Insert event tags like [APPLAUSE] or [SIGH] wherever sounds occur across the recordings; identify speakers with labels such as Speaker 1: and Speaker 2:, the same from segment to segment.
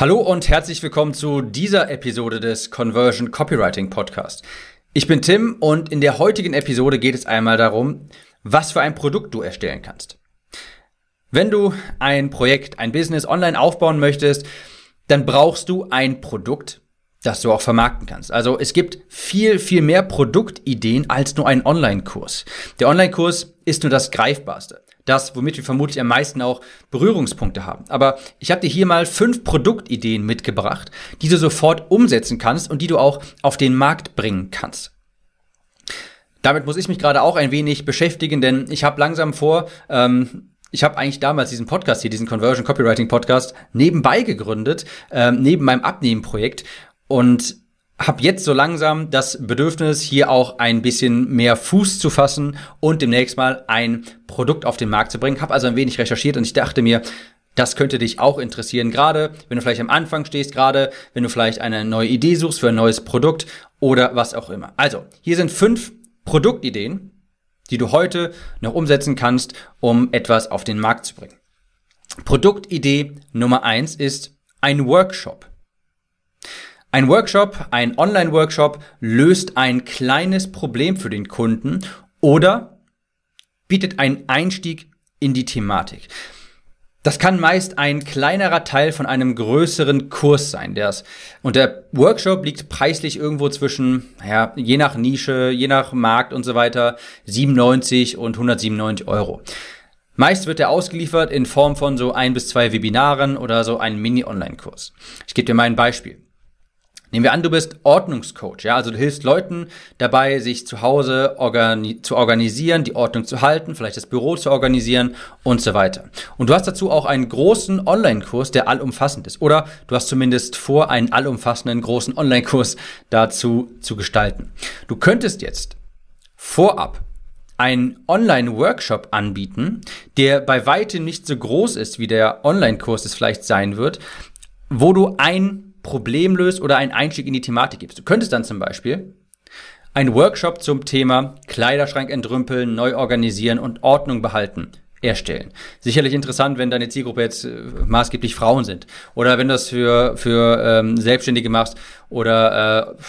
Speaker 1: Hallo und herzlich willkommen zu dieser Episode des Conversion Copywriting Podcast. Ich bin Tim und in der heutigen Episode geht es einmal darum, was für ein Produkt du erstellen kannst. Wenn du ein Projekt, ein Business online aufbauen möchtest, dann brauchst du ein Produkt, das du auch vermarkten kannst. Also es gibt viel, viel mehr Produktideen als nur einen Online-Kurs. Der Online-Kurs ist nur das Greifbarste das, womit wir vermutlich am meisten auch Berührungspunkte haben. Aber ich habe dir hier mal fünf Produktideen mitgebracht, die du sofort umsetzen kannst und die du auch auf den Markt bringen kannst. Damit muss ich mich gerade auch ein wenig beschäftigen, denn ich habe langsam vor, ähm, ich habe eigentlich damals diesen Podcast hier, diesen Conversion Copywriting Podcast, nebenbei gegründet, ähm, neben meinem Abnehmenprojekt. Und habe jetzt so langsam das Bedürfnis, hier auch ein bisschen mehr Fuß zu fassen und demnächst mal ein Produkt auf den Markt zu bringen. Habe also ein wenig recherchiert und ich dachte mir, das könnte dich auch interessieren, gerade wenn du vielleicht am Anfang stehst, gerade wenn du vielleicht eine neue Idee suchst für ein neues Produkt oder was auch immer. Also, hier sind fünf Produktideen, die du heute noch umsetzen kannst, um etwas auf den Markt zu bringen. Produktidee Nummer eins ist ein Workshop. Ein Workshop, ein Online-Workshop löst ein kleines Problem für den Kunden oder bietet einen Einstieg in die Thematik. Das kann meist ein kleinerer Teil von einem größeren Kurs sein. Das, und der Workshop liegt preislich irgendwo zwischen, ja, je nach Nische, je nach Markt und so weiter, 97 und 197 Euro. Meist wird er ausgeliefert in Form von so ein bis zwei Webinaren oder so einem Mini-Online-Kurs. Ich gebe dir mal ein Beispiel. Nehmen wir an, du bist Ordnungscoach, ja, also du hilfst Leuten dabei, sich zu Hause organi zu organisieren, die Ordnung zu halten, vielleicht das Büro zu organisieren und so weiter. Und du hast dazu auch einen großen Online-Kurs, der allumfassend ist. Oder du hast zumindest vor, einen allumfassenden großen Online-Kurs dazu zu gestalten. Du könntest jetzt vorab einen Online-Workshop anbieten, der bei weitem nicht so groß ist, wie der Online-Kurs es vielleicht sein wird, wo du ein Problem löst oder einen Einstieg in die Thematik gibst. Du könntest dann zum Beispiel einen Workshop zum Thema Kleiderschrank entrümpeln, neu organisieren und Ordnung behalten erstellen. Sicherlich interessant, wenn deine Zielgruppe jetzt äh, maßgeblich Frauen sind. Oder wenn du das für, für ähm, Selbstständige machst oder äh,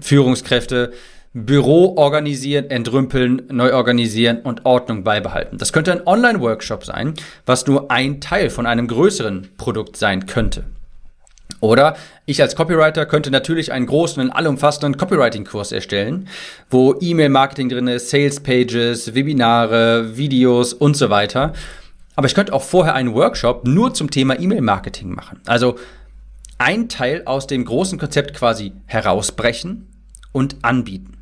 Speaker 1: Führungskräfte, Büro organisieren, entrümpeln, neu organisieren und Ordnung beibehalten. Das könnte ein Online-Workshop sein, was nur ein Teil von einem größeren Produkt sein könnte. Oder ich als Copywriter könnte natürlich einen großen und allumfassenden Copywriting-Kurs erstellen, wo E-Mail-Marketing drin ist, Sales-Pages, Webinare, Videos und so weiter. Aber ich könnte auch vorher einen Workshop nur zum Thema E-Mail-Marketing machen. Also ein Teil aus dem großen Konzept quasi herausbrechen und anbieten.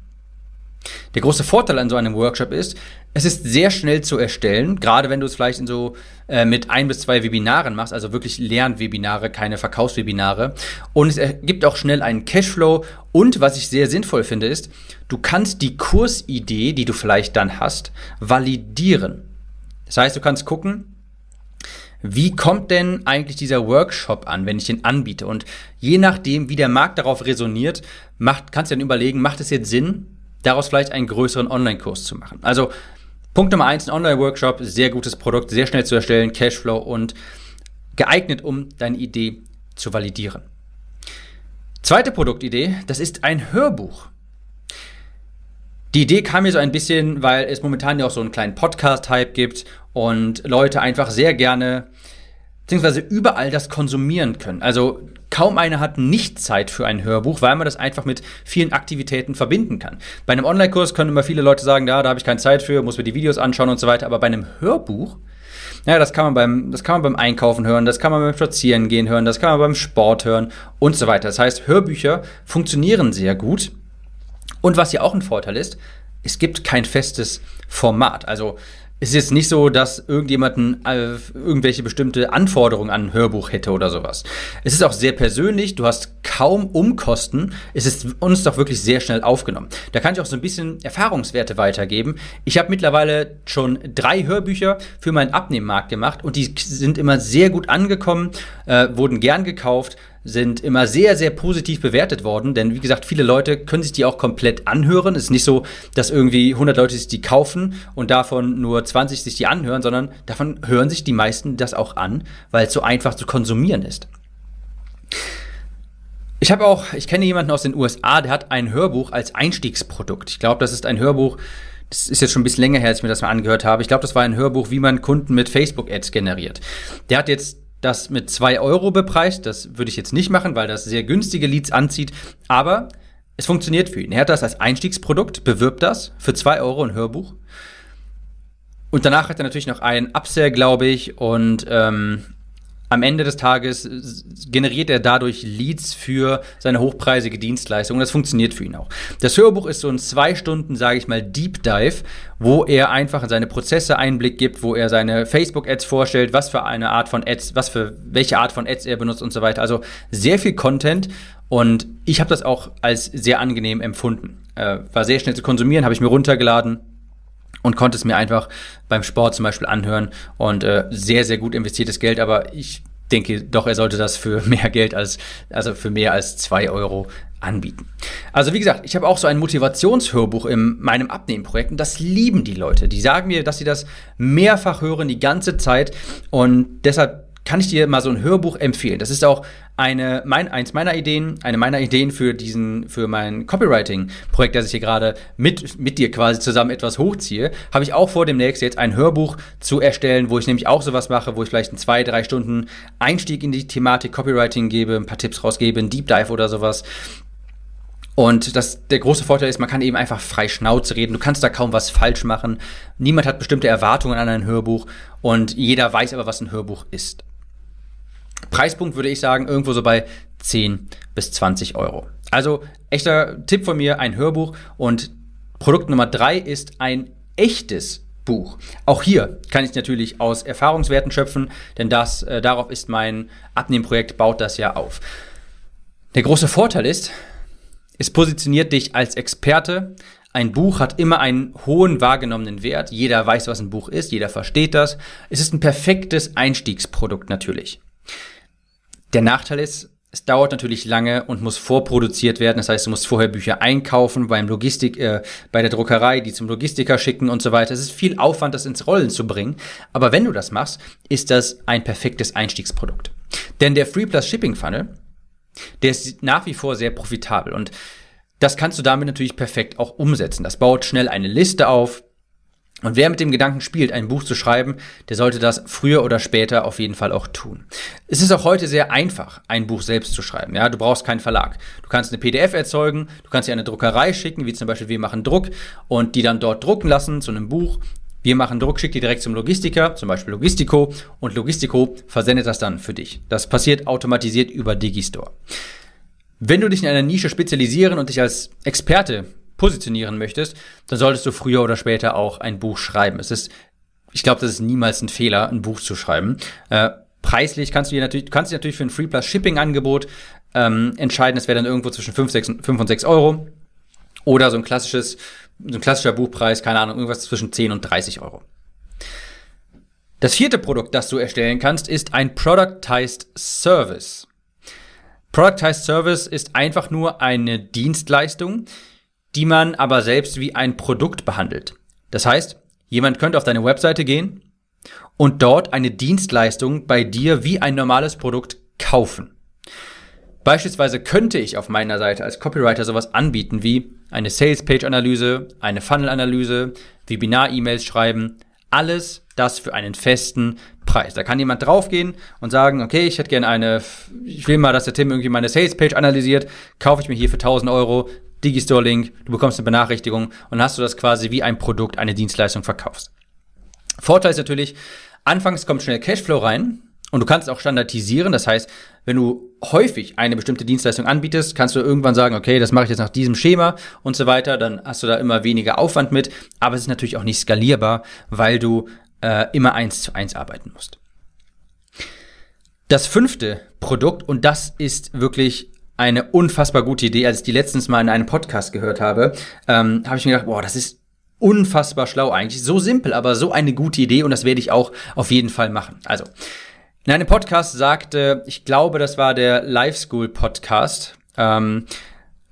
Speaker 1: Der große Vorteil an so einem Workshop ist, es ist sehr schnell zu erstellen, gerade wenn du es vielleicht in so äh, mit ein bis zwei Webinaren machst, also wirklich Lernwebinare, keine Verkaufswebinare. Und es ergibt auch schnell einen Cashflow. Und was ich sehr sinnvoll finde, ist, du kannst die Kursidee, die du vielleicht dann hast, validieren. Das heißt, du kannst gucken, wie kommt denn eigentlich dieser Workshop an, wenn ich den anbiete? Und je nachdem, wie der Markt darauf resoniert, macht, kannst du dann überlegen, macht es jetzt Sinn, daraus vielleicht einen größeren Online-Kurs zu machen. Also Punkt Nummer eins, ein Online-Workshop, sehr gutes Produkt, sehr schnell zu erstellen, Cashflow und geeignet, um deine Idee zu validieren. Zweite Produktidee, das ist ein Hörbuch. Die Idee kam mir so ein bisschen, weil es momentan ja auch so einen kleinen Podcast-Hype gibt und Leute einfach sehr gerne beziehungsweise überall das konsumieren können. Also kaum einer hat nicht Zeit für ein Hörbuch, weil man das einfach mit vielen Aktivitäten verbinden kann. Bei einem Online-Kurs können immer viele Leute sagen, ja, da habe ich keine Zeit für, muss mir die Videos anschauen und so weiter. Aber bei einem Hörbuch, ja, das kann man beim, das kann man beim Einkaufen hören, das kann man beim Spazierengehen hören, das kann man beim Sport hören und so weiter. Das heißt, Hörbücher funktionieren sehr gut. Und was ja auch ein Vorteil ist, es gibt kein festes Format. Also ist jetzt nicht so, dass irgendjemanden äh, irgendwelche bestimmte Anforderungen an ein Hörbuch hätte oder sowas. Es ist auch sehr persönlich, du hast kaum Umkosten. Es ist uns doch wirklich sehr schnell aufgenommen. Da kann ich auch so ein bisschen Erfahrungswerte weitergeben. Ich habe mittlerweile schon drei Hörbücher für meinen Abnehmmarkt gemacht und die sind immer sehr gut angekommen, äh, wurden gern gekauft sind immer sehr, sehr positiv bewertet worden, denn wie gesagt, viele Leute können sich die auch komplett anhören. Es ist nicht so, dass irgendwie 100 Leute sich die kaufen und davon nur 20 sich die anhören, sondern davon hören sich die meisten das auch an, weil es so einfach zu konsumieren ist. Ich habe auch, ich kenne jemanden aus den USA, der hat ein Hörbuch als Einstiegsprodukt. Ich glaube, das ist ein Hörbuch, das ist jetzt schon ein bisschen länger her, als ich mir das mal angehört habe. Ich glaube, das war ein Hörbuch, wie man Kunden mit Facebook-Ads generiert. Der hat jetzt das mit zwei Euro bepreist. Das würde ich jetzt nicht machen, weil das sehr günstige Leads anzieht. Aber es funktioniert für ihn. Er hat das als Einstiegsprodukt, bewirbt das für zwei Euro ein Hörbuch. Und danach hat er natürlich noch einen Upsell, glaube ich, und ähm, am Ende des Tages generiert er dadurch Leads für seine hochpreisige Dienstleistung. Das funktioniert für ihn auch. Das Hörbuch ist so ein zwei Stunden, sage ich mal, Deep Dive, wo er einfach in seine Prozesse Einblick gibt, wo er seine Facebook-Ads vorstellt, was für eine Art von Ads, was für welche Art von Ads er benutzt und so weiter. Also sehr viel Content. Und ich habe das auch als sehr angenehm empfunden. Äh, war sehr schnell zu konsumieren, habe ich mir runtergeladen und konnte es mir einfach beim Sport zum Beispiel anhören und äh, sehr, sehr gut investiertes Geld, aber ich denke doch, er sollte das für [LAUGHS] mehr Geld als, also für mehr als zwei Euro anbieten. Also wie gesagt, ich habe auch so ein Motivationshörbuch in meinem Abnehmenprojekt und das lieben die Leute. Die sagen mir, dass sie das mehrfach hören die ganze Zeit und deshalb kann ich dir mal so ein Hörbuch empfehlen. Das ist auch eine, mein, eins meiner Ideen, eine meiner Ideen für diesen, für mein Copywriting-Projekt, das ich hier gerade mit, mit dir quasi zusammen etwas hochziehe, habe ich auch vor demnächst jetzt ein Hörbuch zu erstellen, wo ich nämlich auch sowas mache, wo ich vielleicht in zwei, drei Stunden Einstieg in die Thematik Copywriting gebe, ein paar Tipps rausgebe, ein Deep Dive oder sowas. Und das, der große Vorteil ist, man kann eben einfach frei Schnauze reden. Du kannst da kaum was falsch machen. Niemand hat bestimmte Erwartungen an ein Hörbuch und jeder weiß aber, was ein Hörbuch ist. Preispunkt würde ich sagen, irgendwo so bei 10 bis 20 Euro. Also echter Tipp von mir, ein Hörbuch und Produkt Nummer drei ist ein echtes Buch. Auch hier kann ich natürlich aus Erfahrungswerten schöpfen, denn das, äh, darauf ist mein Abnehmprojekt, baut das ja auf. Der große Vorteil ist, es positioniert dich als Experte. Ein Buch hat immer einen hohen wahrgenommenen Wert. Jeder weiß, was ein Buch ist, jeder versteht das. Es ist ein perfektes Einstiegsprodukt natürlich. Der Nachteil ist, es dauert natürlich lange und muss vorproduziert werden. Das heißt, du musst vorher Bücher einkaufen beim Logistik, äh, bei der Druckerei, die zum Logistiker schicken und so weiter. Es ist viel Aufwand, das ins Rollen zu bringen. Aber wenn du das machst, ist das ein perfektes Einstiegsprodukt. Denn der Free Plus Shipping Funnel, der ist nach wie vor sehr profitabel und das kannst du damit natürlich perfekt auch umsetzen. Das baut schnell eine Liste auf, und wer mit dem Gedanken spielt, ein Buch zu schreiben, der sollte das früher oder später auf jeden Fall auch tun. Es ist auch heute sehr einfach, ein Buch selbst zu schreiben. Ja, du brauchst keinen Verlag. Du kannst eine PDF erzeugen, du kannst sie an eine Druckerei schicken, wie zum Beispiel wir machen Druck und die dann dort drucken lassen zu einem Buch. Wir machen Druck, schick die direkt zum Logistiker, zum Beispiel Logistico, und Logistico versendet das dann für dich. Das passiert automatisiert über Digistore. Wenn du dich in einer Nische spezialisieren und dich als Experte positionieren möchtest, dann solltest du früher oder später auch ein Buch schreiben. Es ist, ich glaube, das ist niemals ein Fehler, ein Buch zu schreiben. Äh, preislich kannst du dir natürlich, kannst dich natürlich für ein Free Plus Shipping Angebot ähm, entscheiden. Das wäre dann irgendwo zwischen 5, 6, 5 und 6 Euro. Oder so ein klassisches, so ein klassischer Buchpreis, keine Ahnung, irgendwas zwischen 10 und 30 Euro. Das vierte Produkt, das du erstellen kannst, ist ein Productized Service. Productized Service ist einfach nur eine Dienstleistung, die man aber selbst wie ein Produkt behandelt. Das heißt, jemand könnte auf deine Webseite gehen und dort eine Dienstleistung bei dir wie ein normales Produkt kaufen. Beispielsweise könnte ich auf meiner Seite als Copywriter sowas anbieten wie eine Sales-Page-Analyse, eine Funnel-Analyse, Webinar-E-Mails schreiben, alles das für einen festen Preis. Da kann jemand draufgehen und sagen, okay, ich hätte gerne eine, ich will mal, dass der Tim irgendwie meine Sales-Page analysiert, kaufe ich mir hier für 1000 Euro, Digistore-Link, du bekommst eine Benachrichtigung und hast du das quasi wie ein Produkt, eine Dienstleistung verkaufst. Vorteil ist natürlich, anfangs kommt schnell Cashflow rein und du kannst auch standardisieren. Das heißt, wenn du häufig eine bestimmte Dienstleistung anbietest, kannst du irgendwann sagen, okay, das mache ich jetzt nach diesem Schema und so weiter. Dann hast du da immer weniger Aufwand mit. Aber es ist natürlich auch nicht skalierbar, weil du äh, immer eins zu eins arbeiten musst. Das fünfte Produkt, und das ist wirklich eine unfassbar gute Idee. Als ich die letztens mal in einem Podcast gehört habe, ähm, habe ich mir gedacht, boah, das ist unfassbar schlau eigentlich. So simpel, aber so eine gute Idee und das werde ich auch auf jeden Fall machen. Also, in einem Podcast sagte, ich glaube, das war der Live School Podcast, ähm,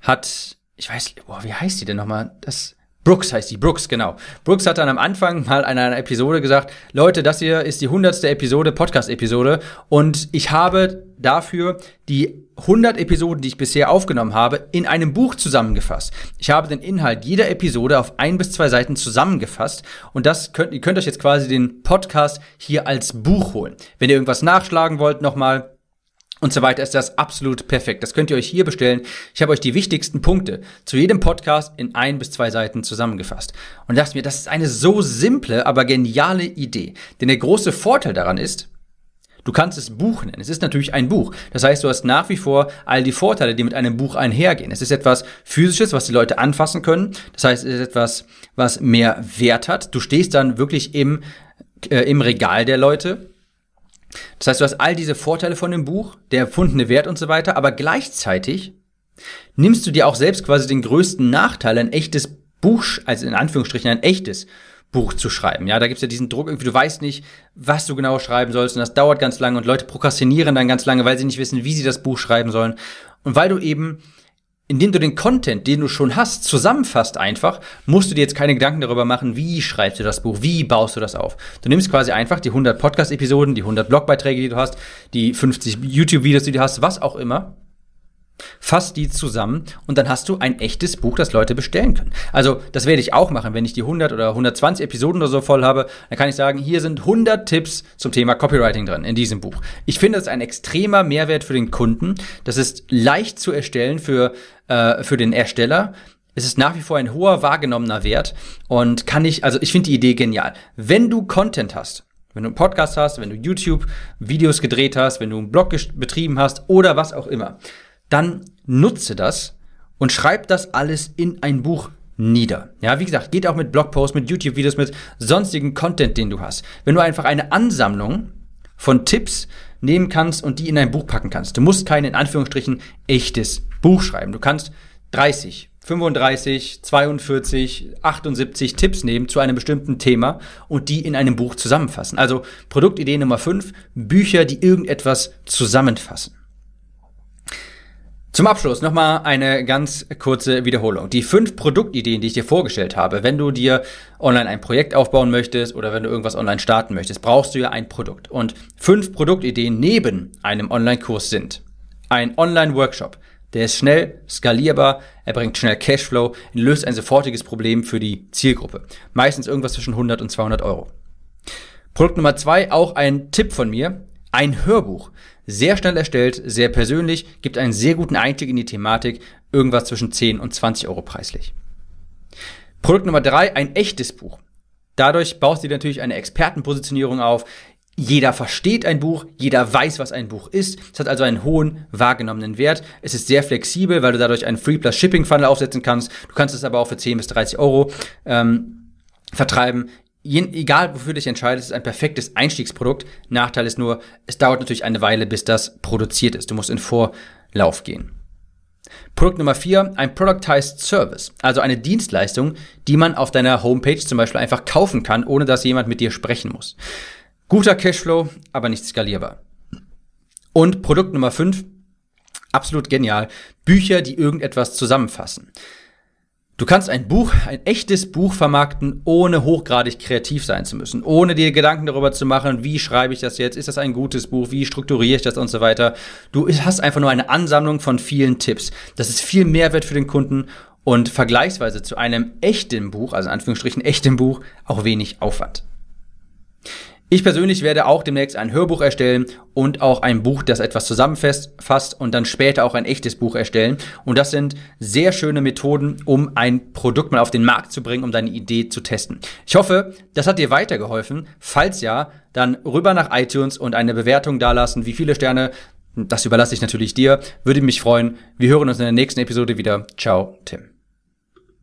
Speaker 1: hat, ich weiß, boah, wie heißt die denn nochmal? Das Brooks heißt die, Brooks, genau. Brooks hat dann am Anfang mal in einer Episode gesagt, Leute, das hier ist die hundertste Episode, Podcast-Episode und ich habe dafür die 100 Episoden, die ich bisher aufgenommen habe, in einem Buch zusammengefasst. Ich habe den Inhalt jeder Episode auf ein bis zwei Seiten zusammengefasst und das könnt, ihr könnt euch jetzt quasi den Podcast hier als Buch holen. Wenn ihr irgendwas nachschlagen wollt nochmal, und so weiter ist das absolut perfekt. Das könnt ihr euch hier bestellen. Ich habe euch die wichtigsten Punkte zu jedem Podcast in ein bis zwei Seiten zusammengefasst. Und dachte mir, das ist eine so simple, aber geniale Idee. Denn der große Vorteil daran ist, Du kannst es Buch nennen. Es ist natürlich ein Buch. Das heißt, du hast nach wie vor all die Vorteile, die mit einem Buch einhergehen. Es ist etwas physisches, was die Leute anfassen können. Das heißt, es ist etwas, was mehr Wert hat. Du stehst dann wirklich im, äh, im Regal der Leute. Das heißt, du hast all diese Vorteile von dem Buch, der erfundene Wert und so weiter, aber gleichzeitig nimmst du dir auch selbst quasi den größten Nachteil, ein echtes Buch, also in Anführungsstrichen ein echtes Buch zu schreiben. Ja, da gibt's ja diesen Druck, irgendwie, du weißt nicht, was du genau schreiben sollst und das dauert ganz lange und Leute prokrastinieren dann ganz lange, weil sie nicht wissen, wie sie das Buch schreiben sollen. Und weil du eben indem du den Content, den du schon hast, zusammenfasst einfach, musst du dir jetzt keine Gedanken darüber machen, wie schreibst du das Buch, wie baust du das auf. Du nimmst quasi einfach die 100 Podcast-Episoden, die 100 Blogbeiträge, die du hast, die 50 YouTube-Videos, die du hast, was auch immer, Fass die zusammen und dann hast du ein echtes Buch, das Leute bestellen können. Also, das werde ich auch machen, wenn ich die 100 oder 120 Episoden oder so voll habe, dann kann ich sagen, hier sind 100 Tipps zum Thema Copywriting drin in diesem Buch. Ich finde, das ist ein extremer Mehrwert für den Kunden. Das ist leicht zu erstellen für, äh, für den Ersteller. Es ist nach wie vor ein hoher wahrgenommener Wert und kann ich, also ich finde die Idee genial. Wenn du Content hast, wenn du einen Podcast hast, wenn du YouTube-Videos gedreht hast, wenn du einen Blog betrieben hast oder was auch immer, dann nutze das und schreib das alles in ein Buch nieder. Ja, wie gesagt, geht auch mit Blogposts, mit YouTube-Videos, mit sonstigen Content, den du hast. Wenn du einfach eine Ansammlung von Tipps nehmen kannst und die in ein Buch packen kannst. Du musst kein in Anführungsstrichen echtes Buch schreiben. Du kannst 30, 35, 42, 78 Tipps nehmen zu einem bestimmten Thema und die in einem Buch zusammenfassen. Also Produktidee Nummer 5, Bücher, die irgendetwas zusammenfassen. Zum Abschluss nochmal eine ganz kurze Wiederholung. Die fünf Produktideen, die ich dir vorgestellt habe, wenn du dir online ein Projekt aufbauen möchtest oder wenn du irgendwas online starten möchtest, brauchst du ja ein Produkt. Und fünf Produktideen neben einem Online-Kurs sind ein Online-Workshop, der ist schnell, skalierbar, er bringt schnell Cashflow, löst ein sofortiges Problem für die Zielgruppe. Meistens irgendwas zwischen 100 und 200 Euro. Produkt Nummer zwei, auch ein Tipp von mir, ein Hörbuch. Sehr schnell erstellt, sehr persönlich, gibt einen sehr guten Einstieg in die Thematik, irgendwas zwischen 10 und 20 Euro preislich. Produkt Nummer drei, ein echtes Buch. Dadurch baust du dir natürlich eine Expertenpositionierung auf. Jeder versteht ein Buch, jeder weiß, was ein Buch ist. Es hat also einen hohen wahrgenommenen Wert. Es ist sehr flexibel, weil du dadurch einen Free Plus Shipping Funnel aufsetzen kannst. Du kannst es aber auch für 10 bis 30 Euro ähm, vertreiben egal wofür du dich entscheidest, ist ein perfektes Einstiegsprodukt. Nachteil ist nur, es dauert natürlich eine Weile, bis das produziert ist. Du musst in Vorlauf gehen. Produkt Nummer vier, ein Productized Service, also eine Dienstleistung, die man auf deiner Homepage zum Beispiel einfach kaufen kann, ohne dass jemand mit dir sprechen muss. Guter Cashflow, aber nicht skalierbar. Und Produkt Nummer fünf, absolut genial, Bücher, die irgendetwas zusammenfassen. Du kannst ein Buch, ein echtes Buch vermarkten, ohne hochgradig kreativ sein zu müssen, ohne dir Gedanken darüber zu machen, wie schreibe ich das jetzt, ist das ein gutes Buch, wie strukturiere ich das und so weiter. Du hast einfach nur eine Ansammlung von vielen Tipps. Das ist viel Mehrwert für den Kunden und vergleichsweise zu einem echten Buch, also in Anführungsstrichen echten Buch, auch wenig Aufwand. Ich persönlich werde auch demnächst ein Hörbuch erstellen und auch ein Buch, das etwas zusammenfasst und dann später auch ein echtes Buch erstellen. Und das sind sehr schöne Methoden, um ein Produkt mal auf den Markt zu bringen, um deine Idee zu testen. Ich hoffe, das hat dir weitergeholfen. Falls ja, dann rüber nach iTunes und eine Bewertung dalassen. Wie viele Sterne, das überlasse ich natürlich dir. Würde mich freuen. Wir hören uns in der nächsten Episode wieder. Ciao, Tim.